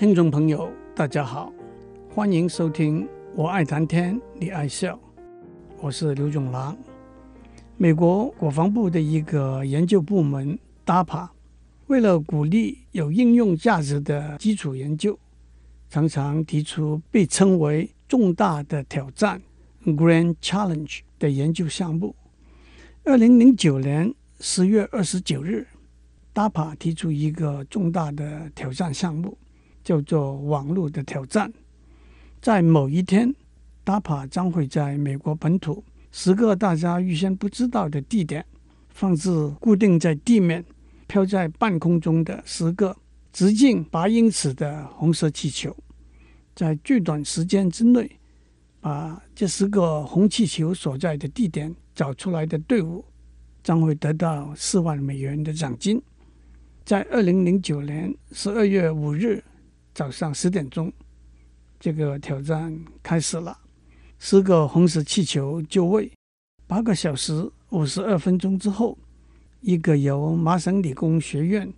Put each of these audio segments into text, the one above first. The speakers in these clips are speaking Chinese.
听众朋友，大家好，欢迎收听《我爱谈天，你爱笑》，我是刘永郎。美国国防部的一个研究部门 DAPA 为了鼓励有应用价值的基础研究，常常提出被称为“重大的挑战 ”（Grand Challenge） 的研究项目。二零零九年十月二十九日，DAPA 提出一个重大的挑战项目，叫做“网络的挑战”。在某一天，DAPA 将会在美国本土十个大家预先不知道的地点，放置固定在地面、飘在半空中的十个直径八英尺的红色气球，在最短时间之内，把这十个红气球所在的地点找出来的队伍，将会得到四万美元的奖金。在二零零九年十二月五日早上十点钟，这个挑战开始了。十个红色气球就位，八个小时五十二分钟之后，一个由麻省理工学院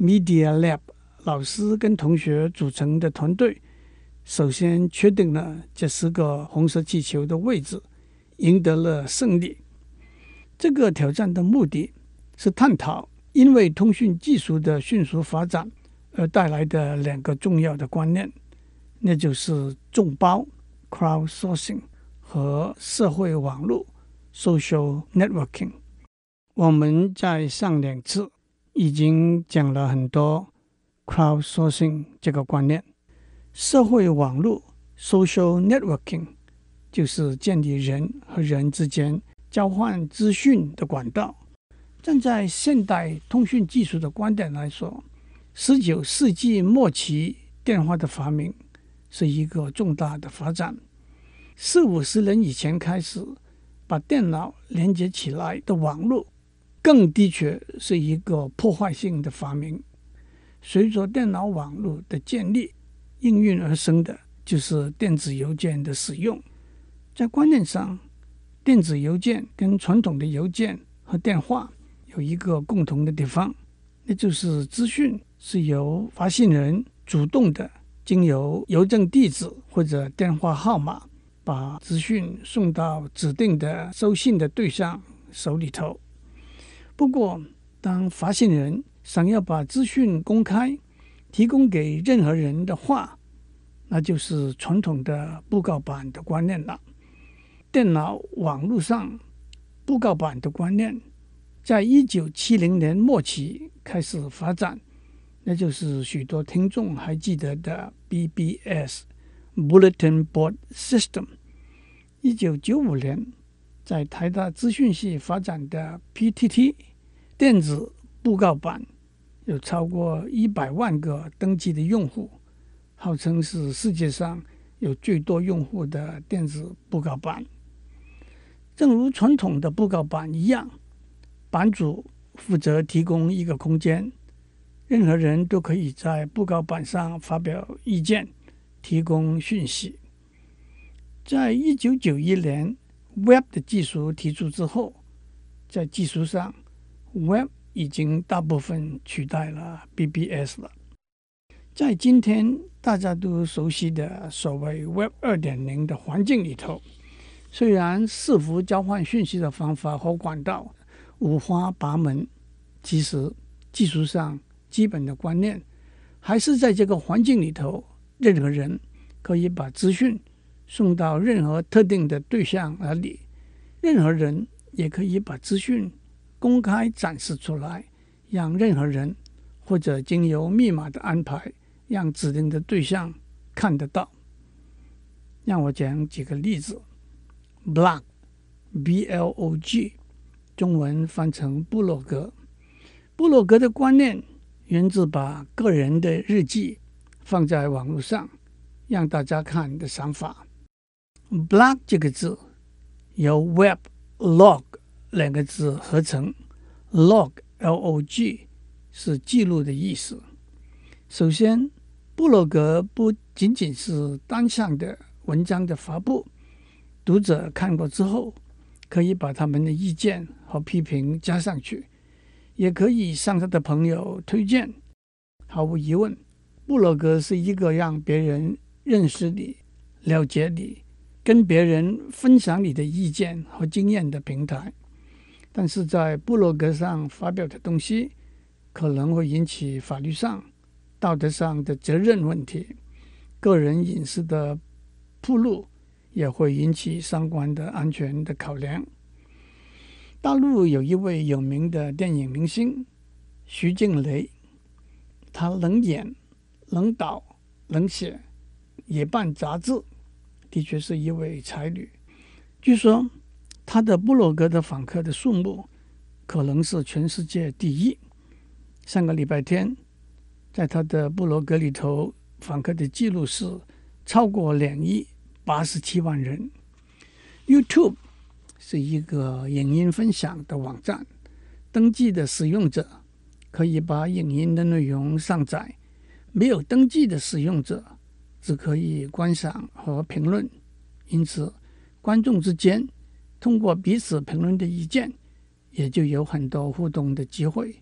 Media Lab 老师跟同学组成的团队。首先确定了这十个红色气球的位置，赢得了胜利。这个挑战的目的是探讨因为通讯技术的迅速发展而带来的两个重要的观念，那就是众包 （crowdsourcing） 和社会网络 （social networking）。我们在上两次已经讲了很多 crowdsourcing 这个观念。社会网络 （social networking） 就是建立人和人之间交换资讯的管道。站在现代通讯技术的观点来说，十九世纪末期电话的发明是一个重大的发展。四五十年以前开始把电脑连接起来的网络，更的确是一个破坏性的发明。随着电脑网络的建立，应运而生的就是电子邮件的使用。在观念上，电子邮件跟传统的邮件和电话有一个共同的地方，那就是资讯是由发信人主动的经由邮政地址或者电话号码，把资讯送到指定的收信的对象手里头。不过，当发信人想要把资讯公开，提供给任何人的话，那就是传统的布告板的观念了。电脑网络上布告板的观念，在一九七零年末期开始发展，那就是许多听众还记得的 BBS Bulletin Board System。一九九五年，在台大资讯系发展的 PTT 电子布告板。有超过一百万个登记的用户，号称是世界上有最多用户的电子布告板。正如传统的布告板一样，版主负责提供一个空间，任何人都可以在布告板上发表意见、提供讯息。在一九九一年，Web 的技术提出之后，在技术上，Web 已经大部分取代了 BBS 了。在今天大家都熟悉的所谓 Web 二点零的环境里头，虽然伺服交换讯息的方法和管道五花八门，其实技术上基本的观念还是在这个环境里头，任何人可以把资讯送到任何特定的对象那里，任何人也可以把资讯。公开展示出来，让任何人或者经由密码的安排，让指定的对象看得到。让我讲几个例子：blog，B-L-O-G，中文翻成布洛格。布洛格的观念源自把个人的日记放在网络上，让大家看的想法。blog 这个字由 web log。两个字合成，log，L-O-G，是记录的意思。首先，布洛格不仅仅是单向的文章的发布，读者看过之后，可以把他们的意见和批评加上去，也可以向他的朋友推荐。毫无疑问，部落格是一个让别人认识你、了解你、跟别人分享你的意见和经验的平台。但是在部落格上发表的东西，可能会引起法律上、道德上的责任问题，个人隐私的暴露也会引起相关的安全的考量。大陆有一位有名的电影明星徐静蕾，她能演、能导、能写，也办杂志，的确是一位才女。据说她的布洛格的访客的数目可能是全世界第一。上个礼拜天，在她的布洛格里头，访客的记录是超过两亿八十七万人。YouTube。是一个影音分享的网站，登记的使用者可以把影音的内容上载，没有登记的使用者只可以观赏和评论。因此，观众之间通过彼此评论的意见，也就有很多互动的机会。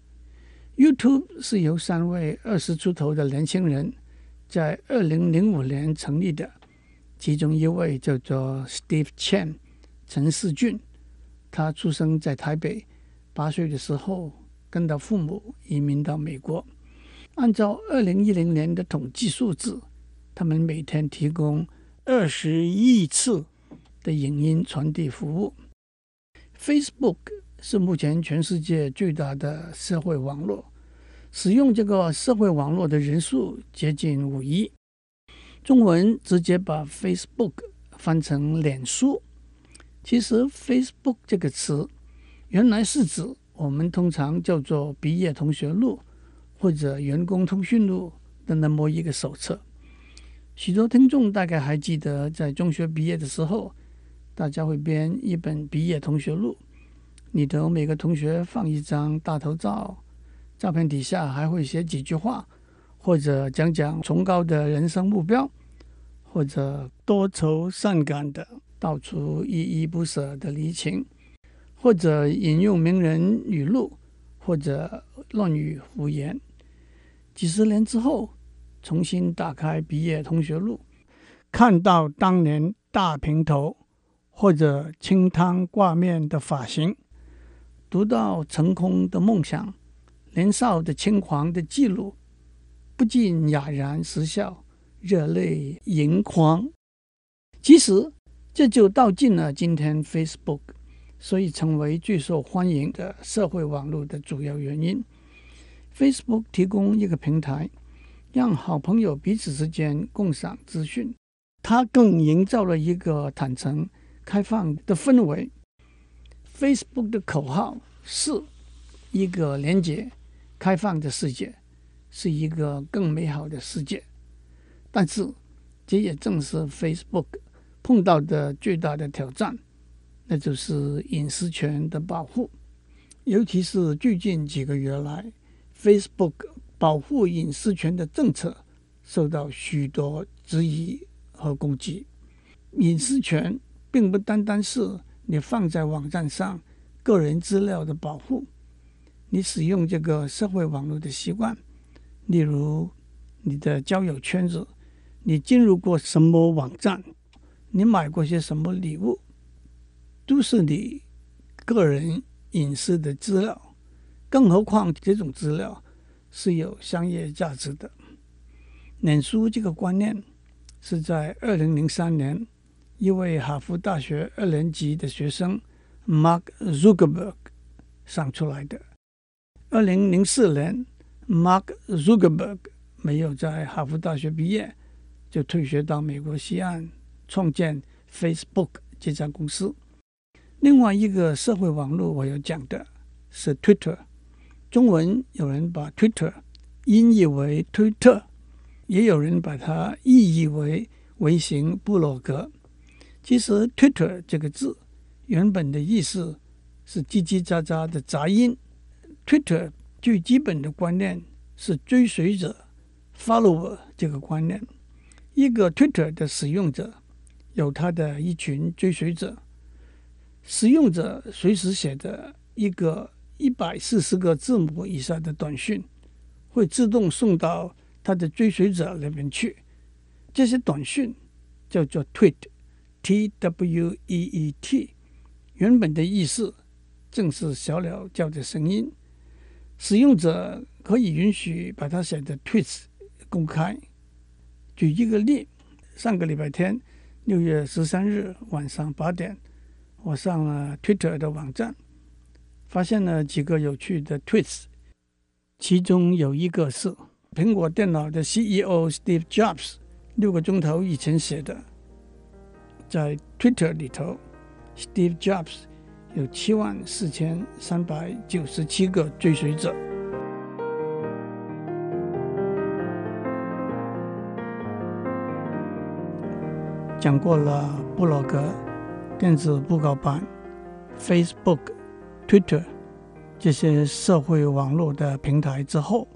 YouTube 是由三位二十出头的年轻人在二零零五年成立的，其中一位叫做 Steve Chen。陈世俊，他出生在台北，八岁的时候跟着父母移民到美国。按照二零一零年的统计数字，他们每天提供二十亿次的影音传递服务。Facebook 是目前全世界最大的社会网络，使用这个社会网络的人数接近五亿。中文直接把 Facebook 翻成脸书。其实 “Facebook” 这个词原来是指我们通常叫做毕业同学录或者员工通讯录的那么一个手册。许多听众大概还记得，在中学毕业的时候，大家会编一本毕业同学录，里头每个同学放一张大头照，照片底下还会写几句话，或者讲讲崇高的人生目标，或者多愁善感的。道出依依不舍的离情，或者引用名人语录，或者乱语胡言。几十年之后，重新打开毕业同学录，看到当年大平头或者清汤挂面的发型，读到成功的梦想、年少的轻狂的记录，不禁哑然失笑，热泪盈眶。其实。这就道尽了今天 Facebook 所以成为最受欢迎的社会网络的主要原因。Facebook 提供一个平台，让好朋友彼此之间共享资讯。它更营造了一个坦诚、开放的氛围。Facebook 的口号是一个连接、开放的世界，是一个更美好的世界。但是，这也正是 Facebook。碰到的最大的挑战，那就是隐私权的保护。尤其是最近几个月来，Facebook 保护隐私权的政策受到许多质疑和攻击。隐私权并不单单是你放在网站上个人资料的保护，你使用这个社会网络的习惯，例如你的交友圈子，你进入过什么网站。你买过些什么礼物，都是你个人隐私的资料。更何况这种资料是有商业价值的。脸书这个观念是在二零零三年一位哈佛大学二年级的学生 Mark Zuckerberg 想出来的。二零零四年，Mark Zuckerberg 没有在哈佛大学毕业，就退学到美国西岸。创建 Facebook 这家公司。另外一个社会网络我要讲的是 Twitter，中文有人把 Twitter 音译为推特，也有人把它意译为微型部落格。其实 Twitter 这个字原本的意思是叽叽喳喳的杂音。Twitter 最基本的观念是追随者 （follower） 这个观念。一个 Twitter 的使用者。有他的一群追随者，使用者随时写的一个一百四十个字母以上的短讯，会自动送到他的追随者那边去。这些短讯叫做 tweet，T-W-E-E-T，原本的意思正是小鸟叫的声音。使用者可以允许把他写的 tweets 公开。举一个例，上个礼拜天，六月十三日晚上八点，我上了 Twitter 的网站，发现了几个有趣的 tweets，其中有一个是苹果电脑的 CEO Steve Jobs 六个钟头以前写的，在 Twitter 里头，Steve Jobs。有七万四千三百九十七个追随者。讲过了布洛格、电子布告板、Facebook、Twitter 这些社会网络的平台之后，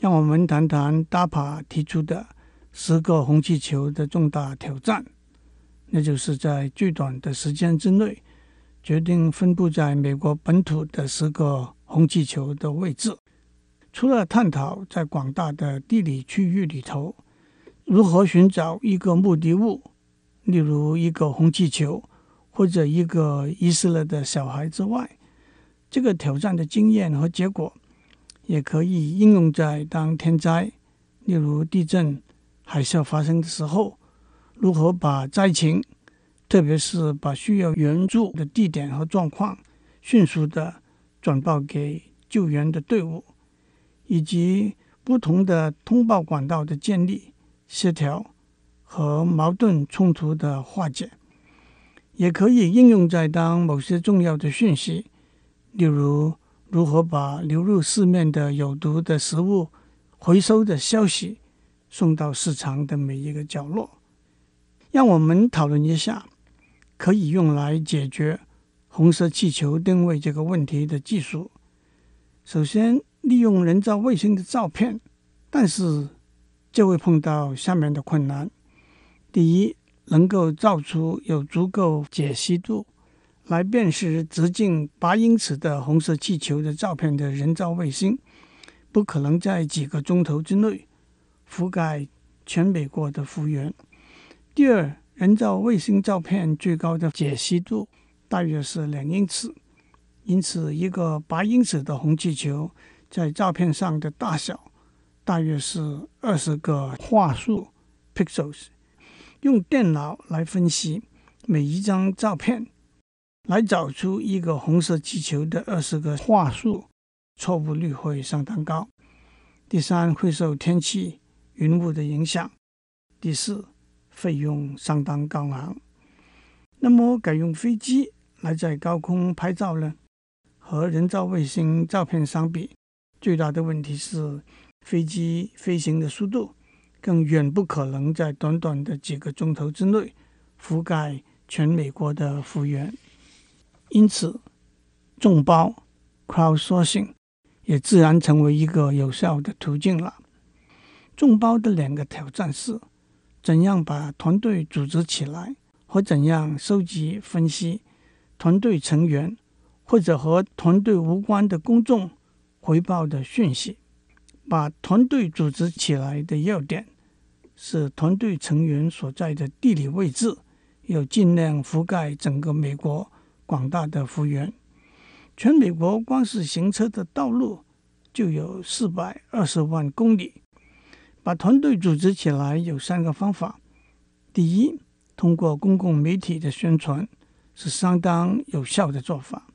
让我们谈谈 DAPA 提出的十个红气球的重大挑战，那就是在最短的时间之内。决定分布在美国本土的十个红气球的位置。除了探讨在广大的地理区域里头如何寻找一个目的物，例如一个红气球或者一个遗失了的小孩之外，这个挑战的经验和结果也可以应用在当天灾，例如地震、海啸发生的时候，如何把灾情。特别是把需要援助的地点和状况迅速地转报给救援的队伍，以及不同的通报管道的建立、协调和矛盾冲突的化解，也可以应用在当某些重要的讯息，例如如何把流入市面的有毒的食物回收的消息送到市场的每一个角落。让我们讨论一下。可以用来解决红色气球定位这个问题的技术。首先，利用人造卫星的照片，但是就会碰到下面的困难：第一，能够照出有足够解析度来辨识直径八英尺的红色气球的照片的人造卫星，不可能在几个钟头之内覆盖全美国的幅员。第二，人造卫星照片最高的解析度大约是两英尺，因此一个八英尺的红气球在照片上的大小大约是二十个画素 （pixels）。用电脑来分析每一张照片，来找出一个红色气球的二十个画素，错误率会相当高。第三，会受天气、云雾的影响。第四。费用相当高昂，那么改用飞机来在高空拍照呢？和人造卫星照片相比，最大的问题是飞机飞行的速度更远不可能在短短的几个钟头之内覆盖全美国的幅员。因此，众包 （crowdsourcing） 也自然成为一个有效的途径了。众包的两个挑战是。怎样把团队组织起来，和怎样收集、分析团队成员或者和团队无关的公众回报的讯息？把团队组织起来的要点是团队成员所在的地理位置要尽量覆盖整个美国广大的幅员。全美国光是行车的道路就有四百二十万公里。把团队组织起来有三个方法：第一，通过公共媒体的宣传是相当有效的做法。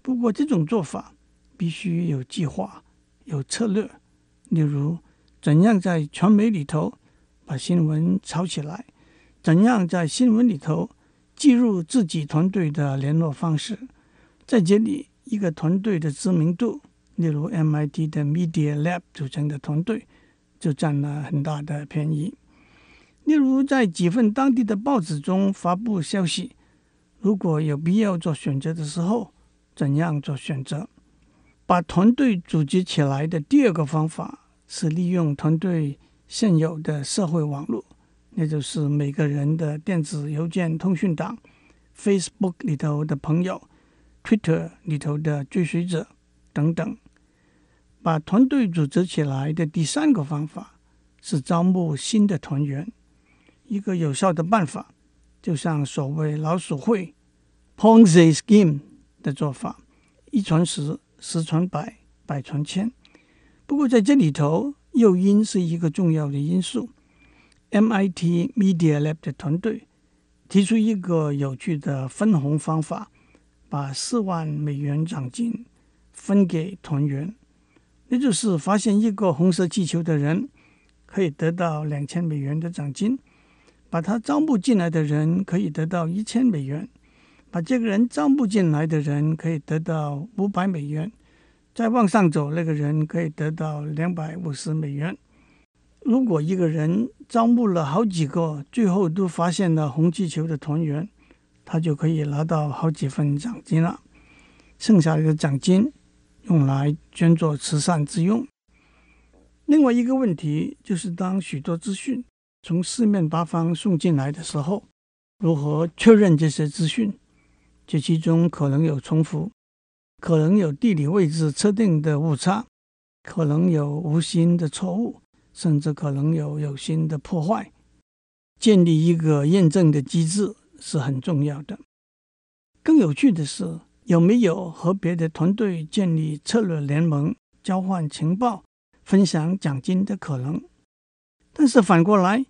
不过，这种做法必须有计划、有策略。例如，怎样在传媒里头把新闻炒起来？怎样在新闻里头记录自己团队的联络方式？在这里，一个团队的知名度，例如 MIT 的 Media Lab 组成的团队。就占了很大的便宜。例如，在几份当地的报纸中发布消息，如果有必要做选择的时候，怎样做选择？把团队组织起来的第二个方法是利用团队现有的社会网络，那就是每个人的电子邮件通讯档、Facebook 里头的朋友、Twitter 里头的追随者等等。把团队组织起来的第三个方法是招募新的团员。一个有效的办法，就像所谓老鼠会 （Ponzi scheme） 的做法，一传十，十传百，百传千。不过在这里头，诱因是一个重要的因素。MIT Media Lab 的团队提出一个有趣的分红方法，把四万美元奖金分给团员，那就是发现一个红色气球的人可以得到两千美元的奖金。把他招募进来的人可以得到一千美元，把这个人招募进来的人可以得到五百美元，再往上走，那个人可以得到两百五十美元。如果一个人招募了好几个，最后都发现了红气球的团员，他就可以拿到好几份奖金了。剩下的奖金用来捐做慈善之用。另外一个问题就是，当许多资讯从四面八方送进来的时候，如何确认这些资讯？这其中可能有重复，可能有地理位置测定的误差，可能有无心的错误，甚至可能有有心的破坏。建立一个验证的机制是很重要的。更有趣的是，有没有和别的团队建立策略联盟、交换情报、分享奖金的可能？但是反过来，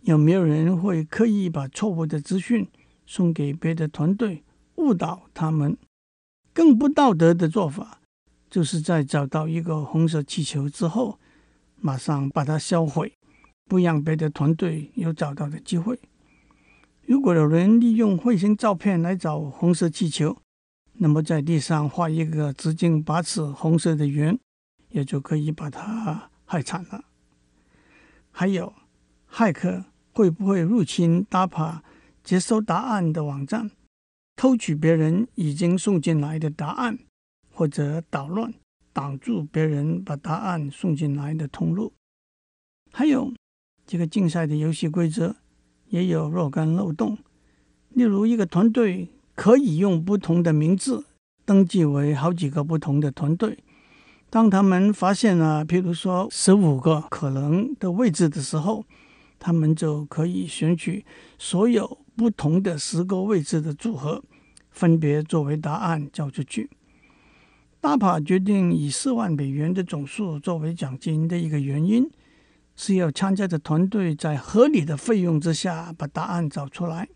有没有人会刻意把错误的资讯送给别的团队，误导他们？更不道德的做法，就是在找到一个红色气球之后，马上把它销毁，不让别的团队有找到的机会。如果有人利用卫星照片来找红色气球，那么在地上画一个直径八尺红色的圆，也就可以把它害惨了。还有，骇客会不会入侵 DAPA 接收答案的网站，偷取别人已经送进来的答案，或者捣乱，挡住别人把答案送进来的通路？还有，这个竞赛的游戏规则也有若干漏洞，例如一个团队可以用不同的名字登记为好几个不同的团队。当他们发现了，譬如说十五个可能的位置的时候，他们就可以选取所有不同的十个位置的组合，分别作为答案交出去。大帕决定以四万美元的总数作为奖金的一个原因，是要参加的团队在合理的费用之下把答案找出来。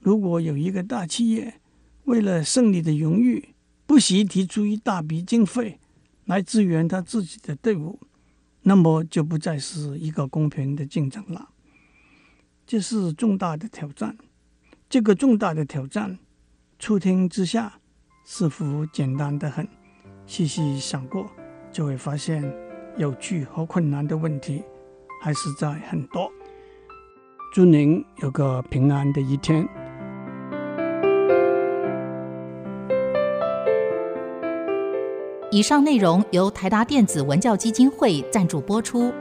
如果有一个大企业为了胜利的荣誉，不惜提出一大笔经费，来支援他自己的队伍，那么就不再是一个公平的竞争了。这是重大的挑战。这个重大的挑战，初听之下似乎简单得很，细细想过就会发现有趣和困难的问题还是在很多。祝您有个平安的一天。以上内容由台达电子文教基金会赞助播出。